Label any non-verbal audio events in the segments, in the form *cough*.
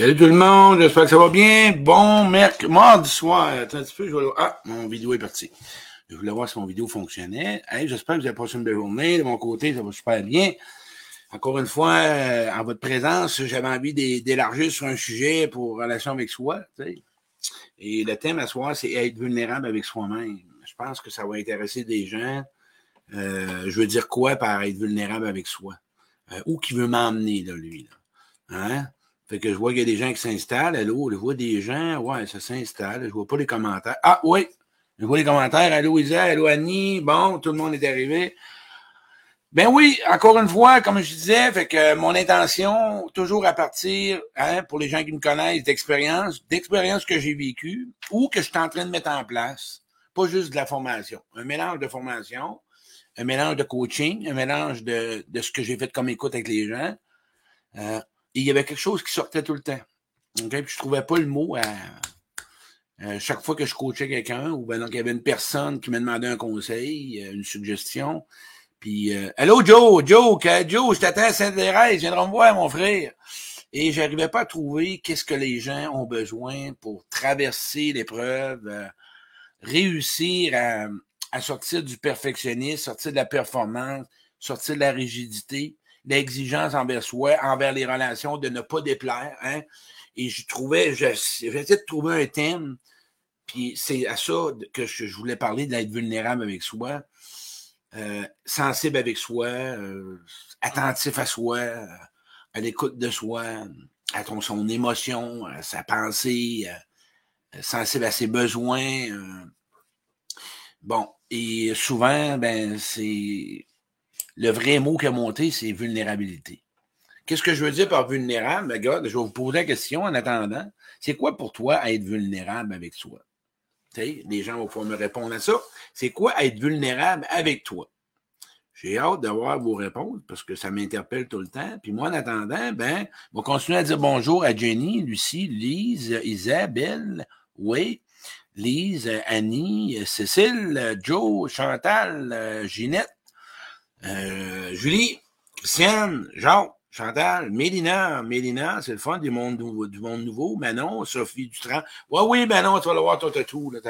Salut tout le monde, j'espère que ça va bien. Bon mercredi, soir. Attends un petit peu, je vais... Ah, mon vidéo est parti. Je voulais voir si mon vidéo fonctionnait. J'espère que vous avez passé une belle journée. De mon côté, ça va super bien. Encore une fois, euh, en votre présence, j'avais envie d'élargir sur un sujet pour relation avec soi. Et le thème à soir, c'est être vulnérable avec soi-même. Je pense que ça va intéresser des gens. Euh, je veux dire quoi par être vulnérable avec soi? Euh, où qui veut m'emmener, là, lui? Là? Hein? Fait que je vois qu'il y a des gens qui s'installent. Allô, je vois des gens. Ouais, ça s'installe. Je vois pas les commentaires. Ah, oui. Je vois les commentaires. Allô, Isa. Allô, Annie. Bon, tout le monde est arrivé. Ben oui, encore une fois, comme je disais, fait que mon intention, toujours à partir, hein, pour les gens qui me connaissent, d'expérience, d'expérience que j'ai vécues ou que je suis en train de mettre en place. Pas juste de la formation. Un mélange de formation, un mélange de coaching, un mélange de, de ce que j'ai fait comme écoute avec les gens. Euh, il y avait quelque chose qui sortait tout le temps. Puis je trouvais pas le mot à, chaque fois que je coachais quelqu'un, ou ben donc il y avait une personne qui me demandait un conseil, euh, une suggestion. Puis euh, Allô Joe, Joe, Joe, je t'attends à Sainte-Thérèse, viendras me voir, mon frère. Et j'arrivais pas à trouver qu'est-ce que les gens ont besoin pour traverser l'épreuve, euh, réussir à, à sortir du perfectionnisme, sortir de la performance, sortir de la rigidité l'exigence envers soi, envers les relations, de ne pas déplaire. Hein? Et je trouvais, j'essayais de trouver un thème, puis c'est à ça que je, voulais parler d'être vulnérable avec soi, euh, sensible avec soi, euh, attentif à soi, à l'écoute de soi, à ton, son émotion, à sa pensée, euh, sensible à ses besoins. bon, et souvent, ben, c'est le vrai mot qui a monté, c'est vulnérabilité. Qu'est-ce que je veux dire par vulnérable? Regarde, je vais vous poser la question en attendant. C'est quoi pour toi être vulnérable avec soi? les gens vont pouvoir me répondre à ça. C'est quoi être vulnérable avec toi? J'ai hâte d'avoir vos réponses parce que ça m'interpelle tout le temps. Puis moi, en attendant, ben, on continuer à dire bonjour à Jenny, Lucie, Lise, Isabelle, oui, Lise, Annie, Cécile, Joe, Chantal, Ginette, euh, Julie, Christiane, Jean, Chantal, Mélina, Mélina, c'est le fun du monde, nouveau, du monde nouveau. Manon, Sophie Dutran. Ouais, oui, Manon, tu vas le voir ton tatou, là,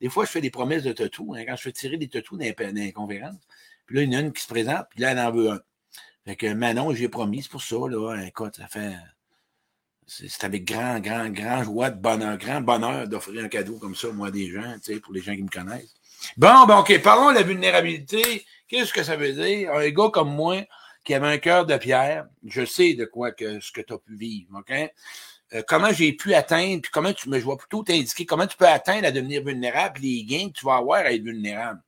Des fois, je fais des promesses de tatou, hein, quand je fais tirer des tatous dans les, conférences. Puis là, il y en a une qui se présente, puis là, elle en veut un. Fait que Manon, j'ai promis, c'est pour ça, là, écoute, ça fait. C'est avec grand, grand, grand joie de bonheur, grand bonheur d'offrir un cadeau comme ça, moi, à des gens, tu sais, pour les gens qui me connaissent. Bon, ben, OK, parlons de la vulnérabilité. Qu'est-ce que ça veut dire? Un gars comme moi, qui avait un cœur de pierre, je sais de quoi que ce que tu as pu vivre, OK? Euh, comment j'ai pu atteindre, puis comment tu me, je vois plutôt t'indiquer comment tu peux atteindre à devenir vulnérable, les gains que tu vas avoir à être vulnérable.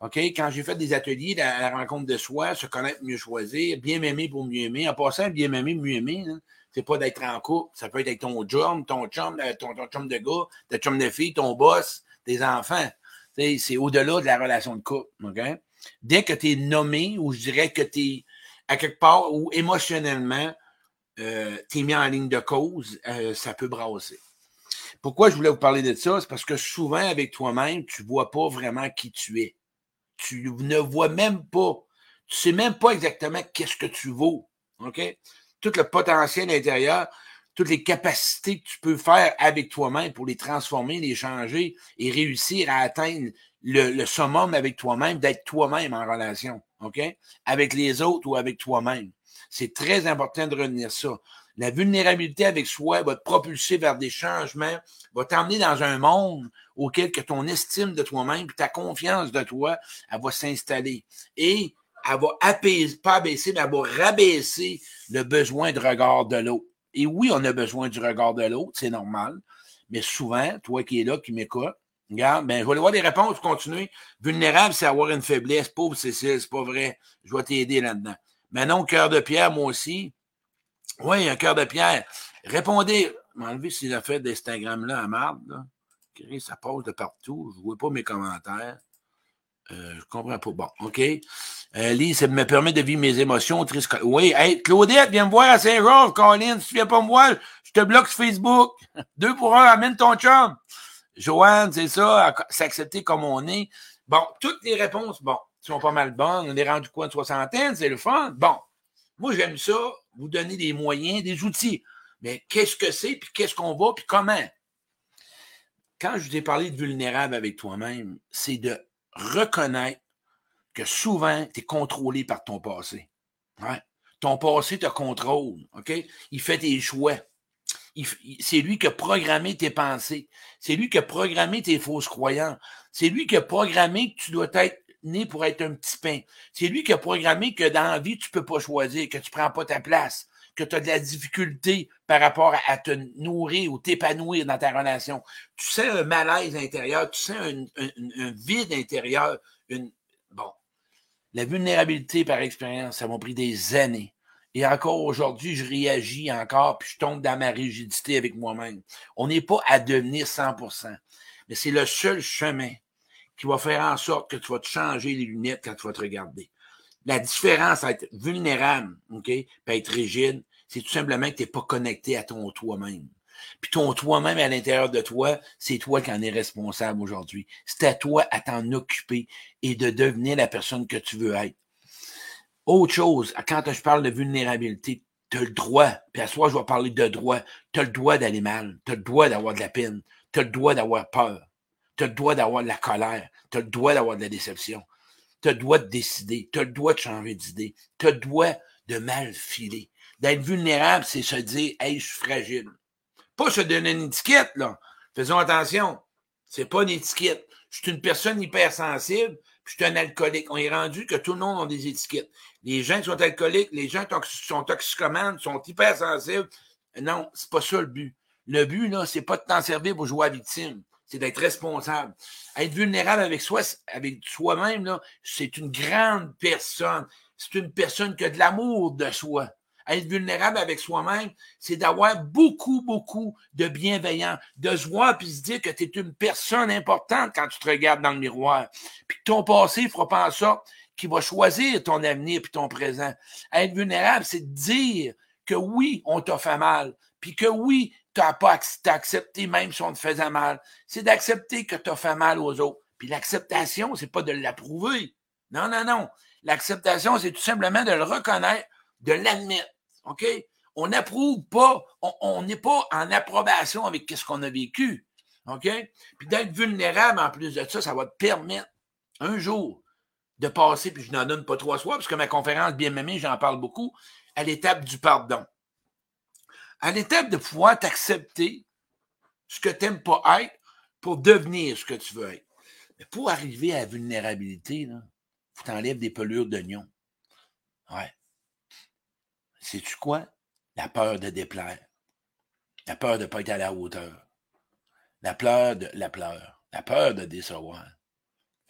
OK? Quand j'ai fait des ateliers à la rencontre de soi, se connaître, mieux choisir, bien m'aimer pour mieux aimer. En passant, bien m'aimer, mieux aimer, hein, c'est pas d'être en couple. Ça peut être avec ton job, ton chum, euh, ton, ton chum de gars, ton chum de fille, ton boss, tes enfants. C'est au-delà de la relation de couple. Dès que tu es nommé, ou je dirais que tu es à quelque part où émotionnellement, euh, tu es mis en ligne de cause, euh, ça peut brasser. Pourquoi je voulais vous parler de ça? C'est parce que souvent, avec toi-même, tu ne vois pas vraiment qui tu es. Tu ne vois même pas. Tu sais même pas exactement qu'est-ce que tu vaux. Tout le potentiel intérieur, toutes les capacités que tu peux faire avec toi-même pour les transformer, les changer et réussir à atteindre le, summum avec toi-même, d'être toi-même en relation, OK? Avec les autres ou avec toi-même. C'est très important de retenir ça. La vulnérabilité avec soi va te propulser vers des changements, va t'emmener dans un monde auquel que ton estime de toi-même, ta confiance de toi, elle va s'installer. Et elle va apaiser, pas abaisser, mais elle va rabaisser le besoin de regard de l'autre. Et oui, on a besoin du regard de l'autre, c'est normal. Mais souvent, toi qui es là, qui m'écoutes, regarde, ben, je vais aller voir des réponses continuer. Vulnérable, c'est avoir une faiblesse. Pauvre Cécile, c'est pas vrai. Je vais t'aider là-dedans. Maintenant, cœur de pierre, moi aussi. Oui, un cœur de pierre. Répondez. M'enlever ces affaires d'Instagram-là à marde, Ça passe de partout. Je ne vois pas mes commentaires. Euh, je comprends pas. Bon, OK. Euh, Lise, ça me permet de vivre mes émotions tristes. Oui, hey, Claudette, viens me voir à Saint-Georges, Colin. Si tu viens pas me voir, je te bloque sur Facebook. *laughs* Deux pour un, amène ton chum. Joanne, c'est ça, s'accepter comme on est. Bon, toutes les réponses, bon, sont pas mal bonnes. On est rendu quoi, une soixantaine, c'est le fun? Bon, moi, j'aime ça, vous donner des moyens, des outils. Mais qu'est-ce que c'est, puis qu'est-ce qu'on va, puis comment? Quand je t'ai parlé de vulnérable avec toi-même, c'est de reconnaître que souvent, tu es contrôlé par ton passé. Ton passé te contrôle? Il fait tes choix. C'est lui qui a programmé tes pensées. C'est lui qui a programmé tes fausses croyances. C'est lui qui a programmé que tu dois être né pour être un petit pain. C'est lui qui a programmé que dans la vie, tu peux pas choisir, que tu prends pas ta place, que tu as de la difficulté par rapport à, te nourrir ou t'épanouir dans ta relation. Tu sens un malaise intérieur, tu sens un, vide intérieur, une, bon. La vulnérabilité par expérience, ça m'a pris des années. Et encore aujourd'hui, je réagis encore, puis je tombe dans ma rigidité avec moi-même. On n'est pas à devenir 100%, mais c'est le seul chemin qui va faire en sorte que tu vas te changer les lunettes quand tu vas te regarder. La différence à être vulnérable, OK, puis être rigide, c'est tout simplement que tu n'es pas connecté à ton toi-même. Puis ton toi-même à l'intérieur de toi, c'est toi qui en es responsable aujourd'hui. C'est à toi à t'en occuper et de devenir la personne que tu veux être. Autre chose, quand je parle de vulnérabilité, tu as le droit, puis à soi, je vais parler de droit, tu as le droit d'aller mal, tu as le droit d'avoir de la peine, tu as le droit d'avoir peur, tu as le droit d'avoir de la colère, tu as le droit d'avoir de la déception, tu as le droit de décider, tu as le droit de changer d'idée, tu as le droit de mal filer. D'être vulnérable, c'est se dire, hey, je suis fragile. Pas se donner une étiquette, là. Faisons attention. C'est pas une étiquette. Je suis une personne hypersensible, puis je suis un alcoolique. On est rendu que tout le monde a des étiquettes. Les gens qui sont alcooliques, les gens qui sont toxicomanes, sont hypersensibles. Non, c'est pas ça le but. Le but, là, c'est pas de t'en servir pour jouer à victime. C'est d'être responsable. Être vulnérable avec soi, avec soi-même, c'est une grande personne. C'est une personne qui a de l'amour de soi être vulnérable avec soi-même, c'est d'avoir beaucoup, beaucoup de bienveillance, de se voir puis se dire que tu es une personne importante quand tu te regardes dans le miroir. Puis que ton passé fera pas en sorte qu'il va choisir ton avenir puis ton présent. Être vulnérable, c'est de dire que oui, on t'a fait mal, puis que oui, tu n'as pas accepté même si on te faisait mal. C'est d'accepter que tu as fait mal aux autres. Puis l'acceptation, c'est pas de l'approuver. Non, non, non. L'acceptation, c'est tout simplement de le reconnaître de l'admettre. OK? On n'approuve pas, on n'est pas en approbation avec ce qu'on a vécu. OK? Puis d'être vulnérable en plus de ça, ça va te permettre un jour de passer, puis je n'en donne pas trois fois, parce que ma conférence bien aimée, j'en parle beaucoup, à l'étape du pardon. À l'étape de pouvoir t'accepter ce que tu n'aimes pas être pour devenir ce que tu veux être. Mais pour arriver à la vulnérabilité, il faut t'enlèves des pelures d'oignon. Ouais. Sais-tu quoi? La peur de déplaire. La peur de ne pas être à la hauteur. La peur de la peur. La peur de décevoir.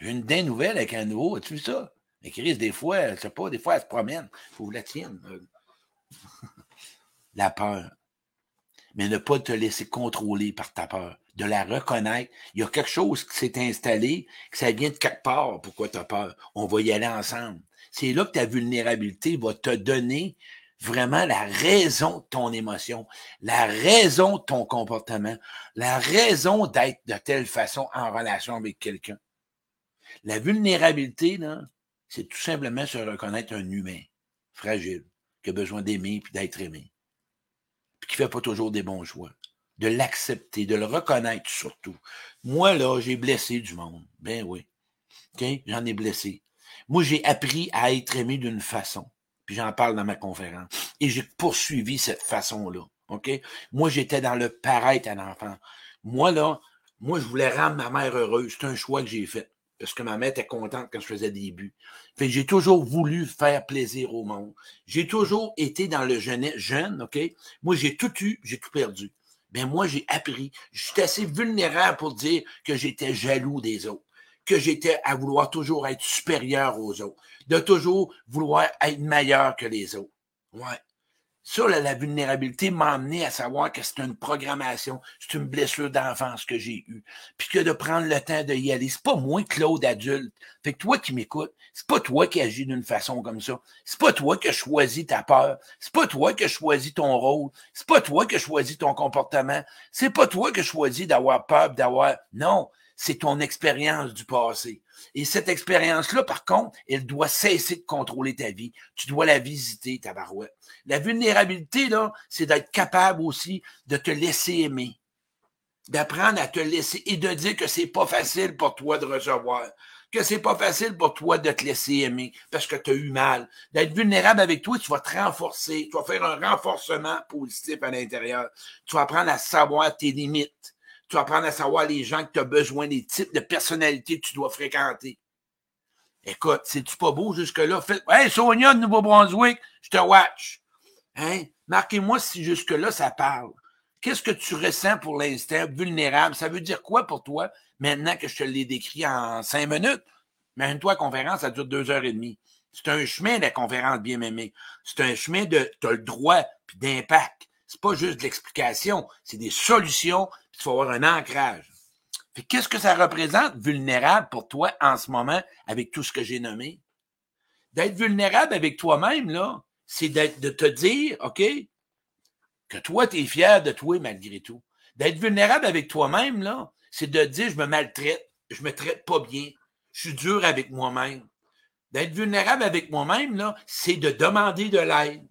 J'ai une dingue nouvelle avec un nouveau. As-tu vu ça? Mais Chris, des fois, je sais pas, des fois, elle se promène. Faut que la tienne. *laughs* la peur. Mais ne pas te laisser contrôler par ta peur. De la reconnaître. Il y a quelque chose qui s'est installé, que ça vient de quelque part. Pourquoi tu peur? On va y aller ensemble. C'est là que ta vulnérabilité va te donner vraiment la raison de ton émotion, la raison de ton comportement, la raison d'être de telle façon en relation avec quelqu'un. La vulnérabilité, c'est tout simplement se reconnaître un humain fragile, qui a besoin d'aimer puis d'être aimé, puis qui fait pas toujours des bons choix. De l'accepter, de le reconnaître surtout. Moi, là, j'ai blessé du monde. Ben oui. OK? J'en ai blessé. Moi, j'ai appris à être aimé d'une façon j'en parle dans ma conférence. Et j'ai poursuivi cette façon-là. OK? Moi, j'étais dans le paraître à l'enfant. Moi, là, moi, je voulais rendre ma mère heureuse. C'est un choix que j'ai fait. Parce que ma mère était contente quand je faisais des buts. Fait j'ai toujours voulu faire plaisir au monde. J'ai toujours été dans le jeune, jeune, OK? Moi, j'ai tout eu, j'ai tout perdu. Mais moi, j'ai appris. J'étais assez vulnérable pour dire que j'étais jaloux des autres que j'étais à vouloir toujours être supérieur aux autres, de toujours vouloir être meilleur que les autres. Ouais. Ça, la vulnérabilité m'a amené à savoir que c'est une programmation, c'est une blessure d'enfance que j'ai eue. Puis que de prendre le temps de y aller. C'est pas moi, Claude, adulte. Fait que toi qui m'écoutes, c'est pas toi qui agis d'une façon comme ça. C'est pas toi qui as choisi ta peur. C'est pas toi qui as choisi ton rôle. C'est pas toi qui as choisi ton comportement. C'est pas toi qui as choisi d'avoir peur, d'avoir. Non c'est ton expérience du passé. Et cette expérience-là, par contre, elle doit cesser de contrôler ta vie. Tu dois la visiter, ta barouette. La vulnérabilité, là, c'est d'être capable aussi de te laisser aimer. D'apprendre à te laisser et de dire que c'est pas facile pour toi de recevoir que c'est pas facile pour toi de te laisser aimer parce que tu as eu mal. D'être vulnérable avec toi, tu vas te renforcer. Tu vas faire un renforcement positif à l'intérieur. Tu vas apprendre à savoir tes limites. Tu vas apprendre à savoir les gens que tu as besoin, les types de personnalités que tu dois fréquenter. Écoute, c'est-tu pas beau jusque-là? Faites... Hey, Sonia de Nouveau-Brunswick, je te watch. Hein? Marquez-moi si jusque-là ça parle. Qu'est-ce que tu ressens pour l'instant vulnérable? Ça veut dire quoi pour toi? Maintenant que je te l'ai décrit en cinq minutes, mais toi conférence, ça dure deux heures et demie. C'est un chemin, la conférence bien aimée. C'est un chemin de, tu as le droit, puis d'impact. C'est pas juste de l'explication, c'est des solutions, il faut avoir un ancrage. qu'est-ce que ça représente vulnérable pour toi en ce moment avec tout ce que j'ai nommé? D'être vulnérable avec toi-même, là, c'est de te dire, OK, que toi, tu es fier de toi malgré tout. D'être vulnérable avec toi-même, là, c'est de dire je me maltraite, je me traite pas bien, je suis dur avec moi-même. D'être vulnérable avec moi-même, là, c'est de demander de l'aide.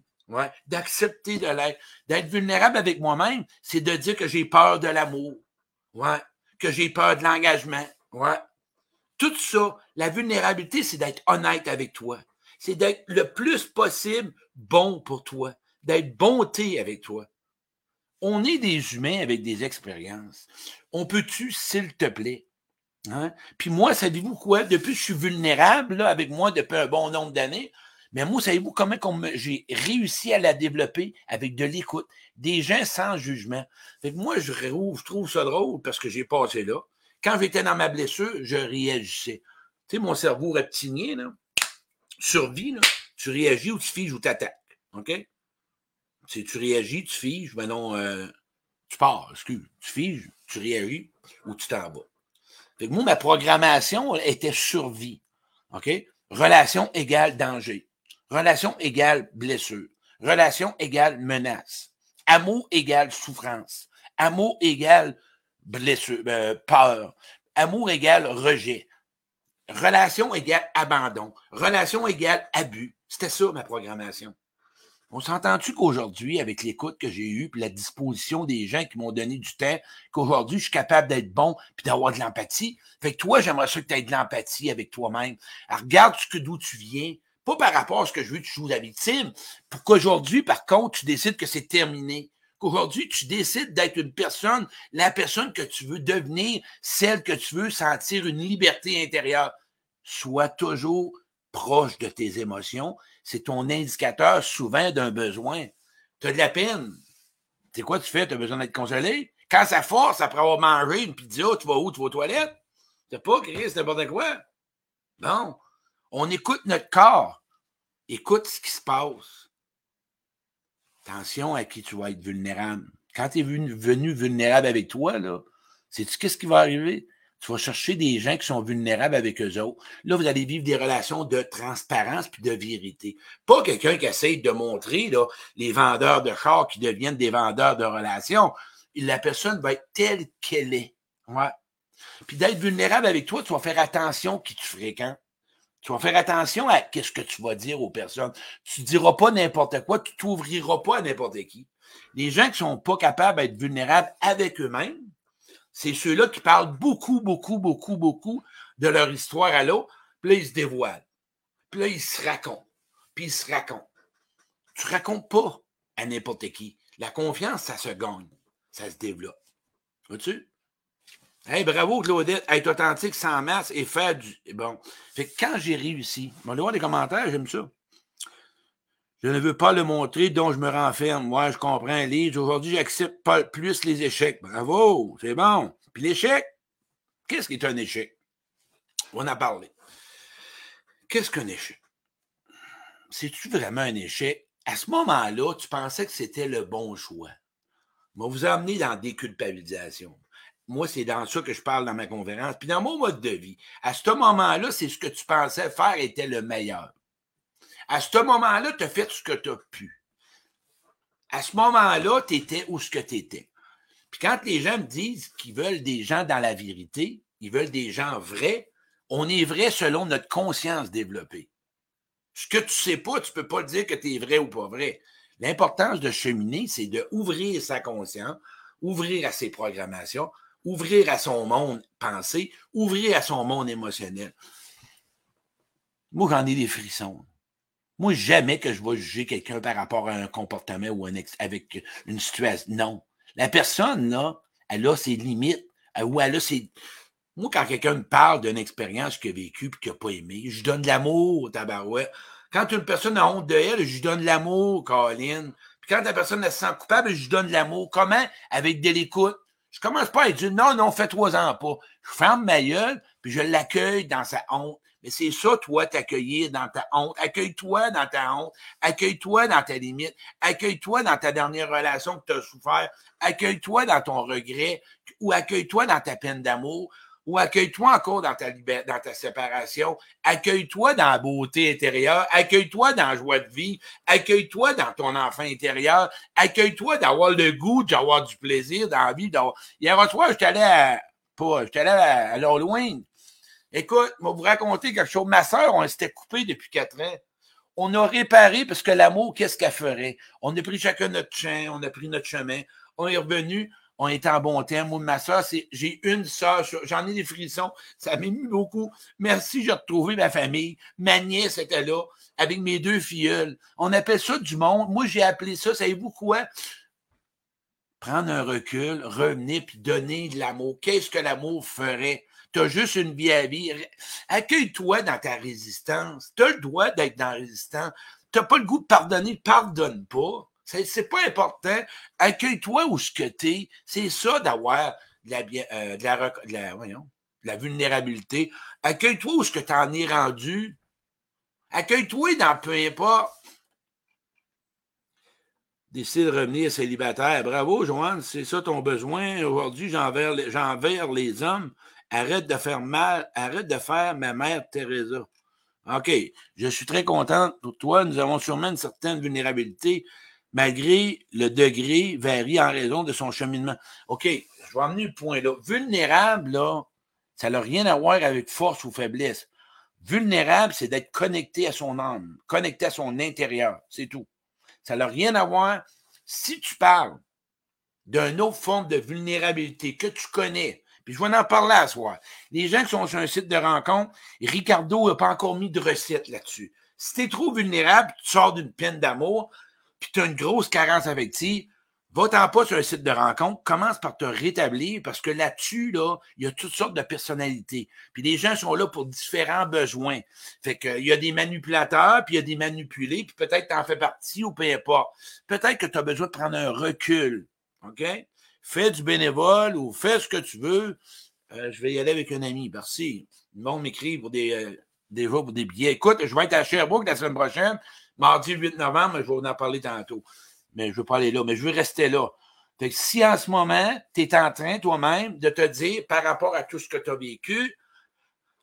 D'accepter de l'aide. D'être vulnérable avec moi-même, c'est de dire que j'ai peur de l'amour. Ouais, que j'ai peur de l'engagement. Ouais. Tout ça, la vulnérabilité, c'est d'être honnête avec toi. C'est d'être le plus possible bon pour toi. D'être bonté avec toi. On est des humains avec des expériences on peut-tu, s'il te plaît? Hein? Puis moi, savez-vous quoi? Depuis que je suis vulnérable avec moi depuis un bon nombre d'années, mais moi, savez-vous comment j'ai réussi à la développer avec de l'écoute, des gens sans jugement. Fait que moi, je, trouve ça drôle parce que j'ai passé là. Quand j'étais dans ma blessure, je réagissais. Tu sais, mon cerveau reptilien, là, survie, là, tu réagis ou tu figes ou tu attaques. OK? Tu, tu réagis, tu figes, ben non, euh, tu pars, excuse, tu figes, tu réagis ou tu t'en vas. Fait moi, ma programmation était survie. OK? Relation égale danger. Relation égale blessure. Relation égale menace. Amour égale souffrance. Amour égale blessure, euh, peur. Amour égale rejet. Relation égale abandon. Relation égale abus. C'était ça ma programmation. On s'entend-tu qu'aujourd'hui, avec l'écoute que j'ai eue, puis la disposition des gens qui m'ont donné du temps, qu'aujourd'hui, je suis capable d'être bon puis d'avoir de l'empathie? Fait que toi, j'aimerais ça que tu aies de l'empathie avec toi-même. regarde ce d'où tu viens, pas par rapport à ce que je veux tu joues la victime, pour qu'aujourd'hui, par contre, tu décides que c'est terminé? Qu'aujourd'hui, tu décides d'être une personne, la personne que tu veux devenir, celle que tu veux sentir une liberté intérieure. Sois toujours proche de tes émotions, c'est ton indicateur souvent d'un besoin. Tu as de la peine. C'est quoi tu fais? Tu as besoin d'être consolé? Quand ça force après avoir mangé une pizza, tu vas où? Tu vas aux toilettes? Tu pas, Chris, n'importe quoi? Non. On écoute notre corps. Écoute ce qui se passe. Attention à qui tu vas être vulnérable. Quand tu es venu vulnérable avec toi, là, sais-tu qu'est-ce qui va arriver? Tu vas chercher des gens qui sont vulnérables avec eux autres. Là, vous allez vivre des relations de transparence puis de vérité. Pas quelqu'un qui essaye de montrer là, les vendeurs de chars qui deviennent des vendeurs de relations. La personne va être telle qu'elle est. Ouais. Puis d'être vulnérable avec toi, tu vas faire attention qui tu fréquentes. Tu vas faire attention à qu'est-ce que tu vas dire aux personnes. Tu ne diras pas n'importe quoi, tu t'ouvriras pas à n'importe qui. Les gens qui sont pas capables d'être vulnérables avec eux-mêmes, c'est ceux-là qui parlent beaucoup, beaucoup, beaucoup, beaucoup de leur histoire à l'autre. Puis là, ils se dévoilent. Puis là, ils se racontent. Puis ils se racontent. Tu racontes pas à n'importe qui. La confiance, ça se gagne. Ça se développe. Vois-tu? Hey, bravo, Claudette. Être authentique sans masse et faire du. Bon. Fait que quand j'ai réussi, on va voir des commentaires, j'aime ça. Je ne veux pas le montrer, donc je me renferme. Moi, je comprends les. Aujourd'hui, j'accepte pas plus les échecs. Bravo, c'est bon. Puis l'échec, qu'est-ce qui est un échec? On a parlé. Qu'est-ce qu'un échec? C'est-tu vraiment un échec? À ce moment-là, tu pensais que c'était le bon choix. Mais vous amener dans des culpabilisations. Moi, c'est dans ça que je parle dans ma conférence. Puis dans mon mode de vie, à ce moment-là, c'est ce que tu pensais faire était le meilleur. À ce moment-là, tu as fait ce que tu as pu. À ce moment-là, tu étais où ce que tu étais. Puis quand les gens me disent qu'ils veulent des gens dans la vérité, Ils veulent des gens vrais. On est vrai selon notre conscience développée. Ce que tu sais pas, tu peux pas dire que tu es vrai ou pas vrai. L'importance de cheminer, c'est de ouvrir sa conscience, ouvrir à ses programmations, ouvrir à son monde pensé, ouvrir à son monde émotionnel. Moi, j'en ai des frissons. Moi, jamais que je vais juger quelqu'un par rapport à un comportement ou un avec une situation. Non. La personne, là, elle a ses limites, ou elle a ses. Moi, quand quelqu'un me parle d'une expérience qu'il a vécue et qu'il n'a pas aimé, je donne de l'amour, tabarouette. Quand une personne a honte de elle, je lui donne de l'amour, Caroline. Puis quand la personne se sent coupable, je lui donne de l'amour. Comment? Avec de l'écoute. Je commence pas à dire non, non, fais trois ans pas. Je ferme ma gueule, puis je l'accueille dans sa honte. Mais c'est ça, toi, t'accueillir dans ta honte. Accueille-toi dans ta honte. Accueille-toi dans ta limite. Accueille-toi dans ta dernière relation que tu as souffert. Accueille-toi dans ton regret ou accueille-toi dans ta peine d'amour ou accueille-toi encore dans ta dans ta séparation. Accueille-toi dans la beauté intérieure. Accueille-toi dans la joie de vie. Accueille-toi dans ton enfant intérieur. Accueille-toi d'avoir le goût, d'avoir du plaisir dans la vie. Hier soir, je allé à, pas, j'étais allé à, à. Écoute, je vais vous raconter quelque chose. Ma soeur, on s'était coupé depuis quatre ans. On a réparé parce que l'amour, qu'est-ce qu'elle ferait? On a pris chacun notre chien, on a pris notre chemin, on est revenu, on était en bon terme. Moi, ma soeur, j'ai une soeur, j'en ai des frissons, ça m'émue beaucoup. Merci, j'ai retrouvé ma famille. Ma nièce était là, avec mes deux filleuls. On appelle ça du monde. Moi, j'ai appelé ça, savez-vous quoi? Prendre un recul, revenir puis donner de l'amour. Qu'est-ce que l'amour ferait? tu as juste une vie à vivre. Accueille-toi dans ta résistance. Tu as le droit d'être dans la résistance. Tu n'as pas le goût de pardonner, pardonne pas. C'est pas important. Accueille-toi où ce que tu es. C'est ça d'avoir de la, euh, de la, de la, la vulnérabilité. Accueille-toi où ce que tu en es rendu. Accueille-toi dans peu importe. Décide de revenir célibataire. Bravo, Joanne, c'est ça ton besoin. Aujourd'hui, j'envers les hommes Arrête de faire mal, arrête de faire ma mère Teresa. OK, je suis très contente pour toi. Nous avons sûrement une certaine vulnérabilité, malgré le degré varie en raison de son cheminement. OK, je vais emmener le point là. Vulnérable, là, ça n'a rien à voir avec force ou faiblesse. Vulnérable, c'est d'être connecté à son âme, connecté à son intérieur. C'est tout. Ça n'a rien à voir. Si tu parles d'une autre forme de vulnérabilité que tu connais, puis je vais en parler à soir. Les gens qui sont sur un site de rencontre, Ricardo n'a pas encore mis de recette là-dessus. Si tu es trop vulnérable, tu sors d'une peine d'amour, puis tu as une grosse carence affective, va-t'en pas sur un site de rencontre, commence par te rétablir parce que là-dessus, là, il y a toutes sortes de personnalités. Puis les gens sont là pour différents besoins. Fait qu'il y a des manipulateurs, puis il y a des manipulés, puis peut-être tu en fais partie ou peu importe. Peut-être que tu as besoin de prendre un recul. OK? fais du bénévole ou fais ce que tu veux. Euh, je vais y aller avec un ami. Merci. Le monde m'écrit pour des, euh, pour des billets. Écoute, je vais être à Sherbrooke la semaine prochaine, mardi 8 novembre, je vais en parler tantôt. Mais je ne veux pas aller là, mais je veux rester là. Fait si en ce moment, tu es en train toi-même de te dire par rapport à tout ce que tu as vécu,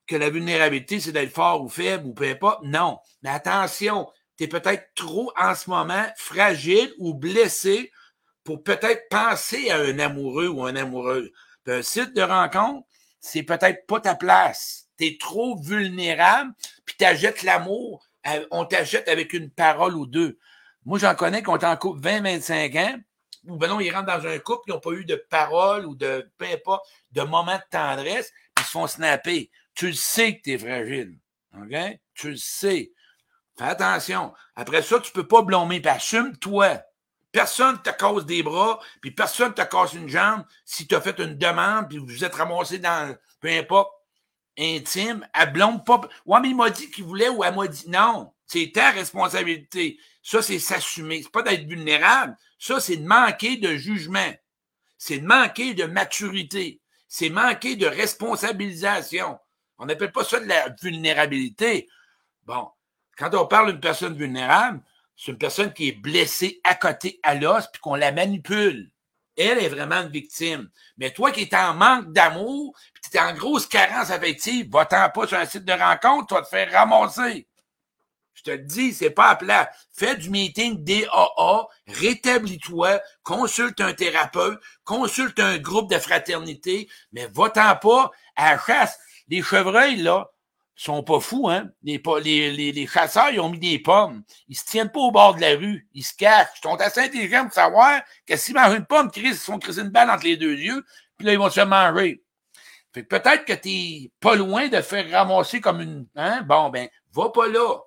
que la vulnérabilité, c'est d'être fort ou faible ou peu importe, non. Mais attention, tu es peut-être trop en ce moment fragile ou blessé pour peut-être penser à un amoureux ou un amoureux. un site de rencontre, c'est peut-être pas ta place. Tu es trop vulnérable, puis tu l'amour, on t'achète avec une parole ou deux. Moi, j'en connais qui ont été en couple 20-25 ans, ou ben non, ils rentrent dans un couple, ils n'ont pas eu de parole ou de, de moment de tendresse, puis ils se font snapper. Tu le sais que tu es fragile. OK? Tu le sais. Fais attention. Après ça, tu peux pas blâmer, puis assume-toi. Personne ne te casse des bras, puis personne ne te casse une jambe si tu as fait une demande, puis vous êtes ramassé dans, peu intime. Elle blonde pas. Ouais, mais il m'a dit qu'il voulait ou elle m'a dit non. C'est ta responsabilité. Ça, c'est s'assumer. C'est pas d'être vulnérable. Ça, c'est de manquer de jugement. C'est de manquer de maturité. C'est manquer de responsabilisation. On n'appelle pas ça de la vulnérabilité. Bon, quand on parle d'une personne vulnérable, c'est une personne qui est blessée à côté à l'os puis qu'on la manipule. Elle est vraiment une victime. Mais toi qui es en manque d'amour, puis tu es en grosse carence affective, va-t'en pas sur un site de rencontre, tu vas te faire ramasser. Je te le dis, c'est pas à plat. Fais du meeting DAA, rétablis-toi, consulte un thérapeute, consulte un groupe de fraternité, mais va-t'en pas à la chasse. Les chevreuils, là, sont pas fous, hein? Les, les, les, chasseurs, ils ont mis des pommes. Ils se tiennent pas au bord de la rue. Ils se cachent. Ils sont assez intelligents pour savoir que s'ils mangent une pomme, ils se font une balle entre les deux yeux, puis là, ils vont se manger. Fait que peut-être que t'es pas loin de faire ramasser comme une, hein? Bon, ben, va pas là.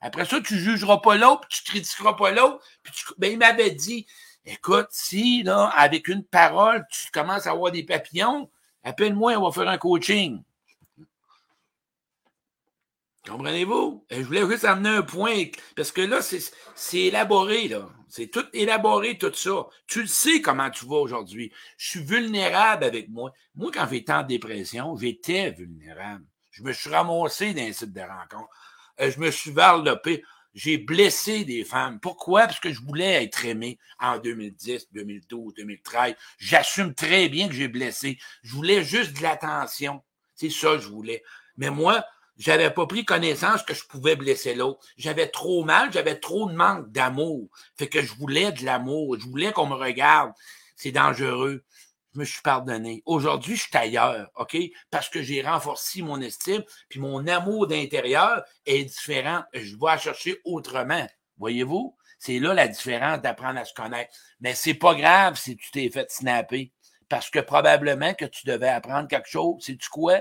Après ça, tu jugeras pas l'autre, tu critiqueras pas l'autre. Puis ben, il m'avait dit, écoute, si, là, avec une parole, tu commences à avoir des papillons, appelle-moi, on va faire un coaching. Comprenez-vous? Je voulais juste amener un point, parce que là, c'est élaboré, là. C'est tout élaboré, tout ça. Tu le sais comment tu vas aujourd'hui. Je suis vulnérable avec moi. Moi, quand j'étais en dépression, j'étais vulnérable. Je me suis ramassé dans site de rencontre. Euh, je me suis varlopé. J'ai blessé des femmes. Pourquoi? Parce que je voulais être aimé en 2010, 2012, 2013. J'assume très bien que j'ai blessé. Je voulais juste de l'attention. C'est ça que je voulais. Mais moi, j'avais pas pris connaissance que je pouvais blesser l'autre. J'avais trop mal, j'avais trop de manque d'amour. Fait que je voulais de l'amour, je voulais qu'on me regarde. C'est dangereux. Je me suis pardonné. Aujourd'hui, je suis ailleurs, OK? Parce que j'ai renforcé mon estime, puis mon amour d'intérieur est différent. Je vais chercher autrement. Voyez-vous? C'est là la différence d'apprendre à se connaître. Mais c'est pas grave si tu t'es fait snapper. Parce que probablement que tu devais apprendre quelque chose. C'est-tu quoi?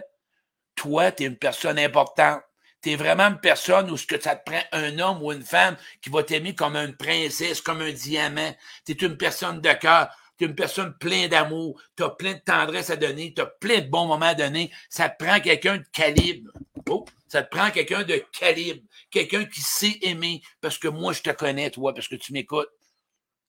Toi, tu es une personne importante. Tu es vraiment une personne où ce que ça te prend un homme ou une femme qui va t'aimer comme une princesse, comme un diamant. Tu es une personne de cœur. Tu es une personne pleine d'amour. Tu as plein de tendresse à donner. Tu as plein de bons moments à donner. Ça te prend quelqu'un de calibre. Oh, ça te prend quelqu'un de calibre. Quelqu'un qui sait aimer. Parce que moi, je te connais, toi, parce que tu m'écoutes.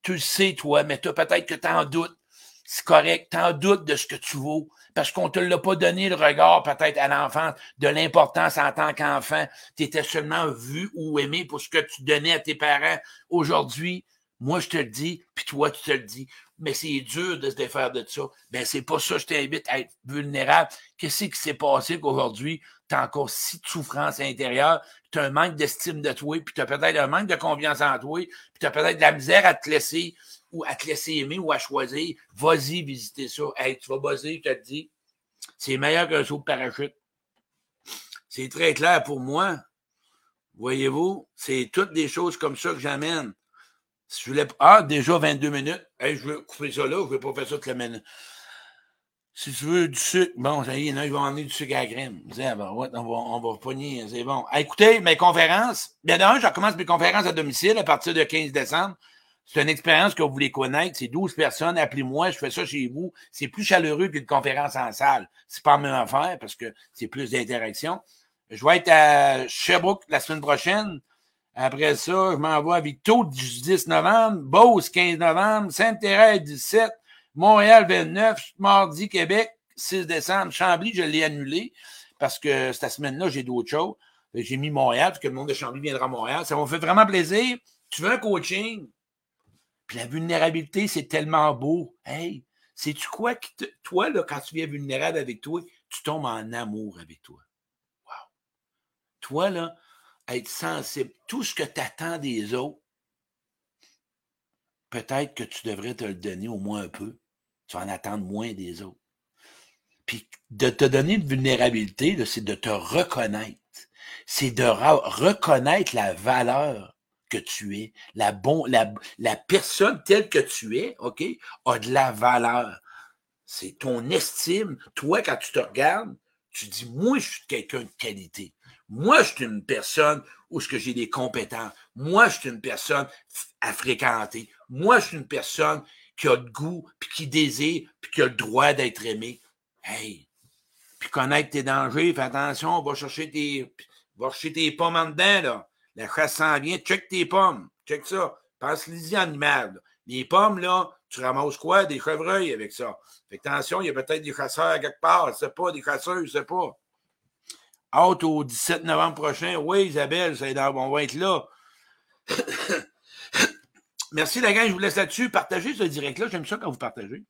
Tu le sais, toi, mais toi, peut-être que tu en doutes. C'est correct. Tu en doutes de ce que tu vaux parce qu'on te l'a pas donné le regard peut-être à l'enfant de l'importance en tant qu'enfant. Tu étais seulement vu ou aimé pour ce que tu donnais à tes parents. Aujourd'hui, moi je te le dis, puis toi tu te le dis, mais c'est dur de se défaire de ça. Ben c'est pas ça, je t'invite à être vulnérable. Qu'est-ce qui s'est passé qu'aujourd'hui, tu as encore si de souffrance intérieure, tu as un manque d'estime de toi, puis tu as peut-être un manque de confiance en toi, puis tu as peut-être de la misère à te laisser ou à te laisser aimer ou à choisir, vas-y visiter ça. Tu vas buzzer, je te dis. C'est meilleur qu'un saut de parachute. C'est très clair pour moi. Voyez-vous, c'est toutes des choses comme ça que j'amène. Si je voulais. Ah, déjà 22 minutes. Je veux couper ça là, je ne vais pas faire ça toute la minute. Si tu veux du sucre, bon, ça y est, ils vont emmener du sucre à la crème. on va, on va pogner, c'est bon. écoutez, mes conférences, bien d'un, je recommence mes conférences à domicile à partir du 15 décembre. C'est une expérience que vous voulez connaître. C'est 12 personnes. Appelez-moi, je fais ça chez vous. C'est plus chaleureux qu'une conférence en salle. C'est pas la même affaire parce que c'est plus d'interaction. Je vais être à Sherbrooke la semaine prochaine. Après ça, je m'en vais à Victo du 10 novembre, Beauce 15 novembre, Sainte-Thérèse 17, Montréal 29, mardi Québec 6 décembre, Chambly, je l'ai annulé parce que cette semaine-là, j'ai d'autres choses. J'ai mis Montréal, parce que le monde de Chambly viendra à Montréal. Ça m'a fait vraiment plaisir. Tu veux un coaching? Puis la vulnérabilité, c'est tellement beau. Hey, sais-tu quoi? toi, là, quand tu viens vulnérable avec toi, tu tombes en amour avec toi. Wow. Toi, là, être sensible, tout ce que tu attends des autres, peut-être que tu devrais te le donner au moins un peu. Tu vas en attendre moins des autres. Puis de te donner une vulnérabilité, c'est de te reconnaître. C'est de reconnaître la valeur tu es, la, bon, la, la personne telle que tu es, OK, a de la valeur. C'est ton estime. Toi, quand tu te regardes, tu dis, moi, je suis quelqu'un de qualité. Moi, je suis une personne où ce que j'ai des compétences. Moi, je suis une personne à fréquenter. Moi, je suis une personne qui a de goût, puis qui désire, puis qui a le droit d'être aimé. Hey! Puis connaître tes dangers, fais attention, va chercher tes, va chercher tes pommes en dedans, là. La chasse s'en vient. Check tes pommes. Check ça. Pense-y animal. Les pommes, là, tu ramasses quoi? Des chevreuils avec ça. Fait attention, il y a peut-être des chasseurs à quelque part. Je sais pas, des chasseurs, je sais pas. Hâte au 17 novembre prochain. Oui, Isabelle, on va être là. *coughs* Merci la gang, je vous laisse là-dessus. Partagez ce direct-là. J'aime ça quand vous partagez.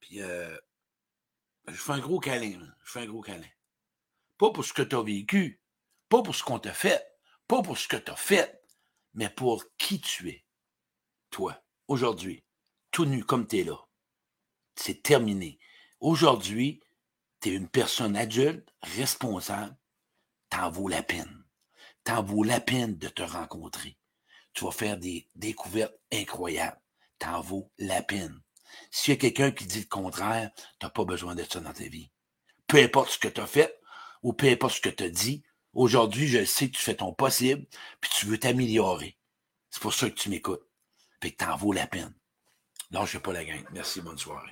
Puis, euh, je fais un gros câlin. Je fais un gros câlin. Pas pour ce que tu as vécu, pas pour ce qu'on t'a fait, Pas pour ce que tu as fait, mais pour qui tu es. Toi, aujourd'hui, tout nu comme tu es là. C'est terminé. Aujourd'hui, tu es une personne adulte, responsable, t'en vaut la peine. T'en vaut la peine de te rencontrer. Tu vas faire des découvertes incroyables. T'en vaut la peine. S'il y a quelqu'un qui dit le contraire, tu n'as pas besoin de ça dans ta vie. Peu importe ce que tu as fait ou peu importe ce que tu as dit, aujourd'hui, je sais que tu fais ton possible, puis tu veux t'améliorer. C'est pour ça que tu m'écoutes. Fait que t'en vaut la peine. Lâche pas la gang. Merci, bonne soirée.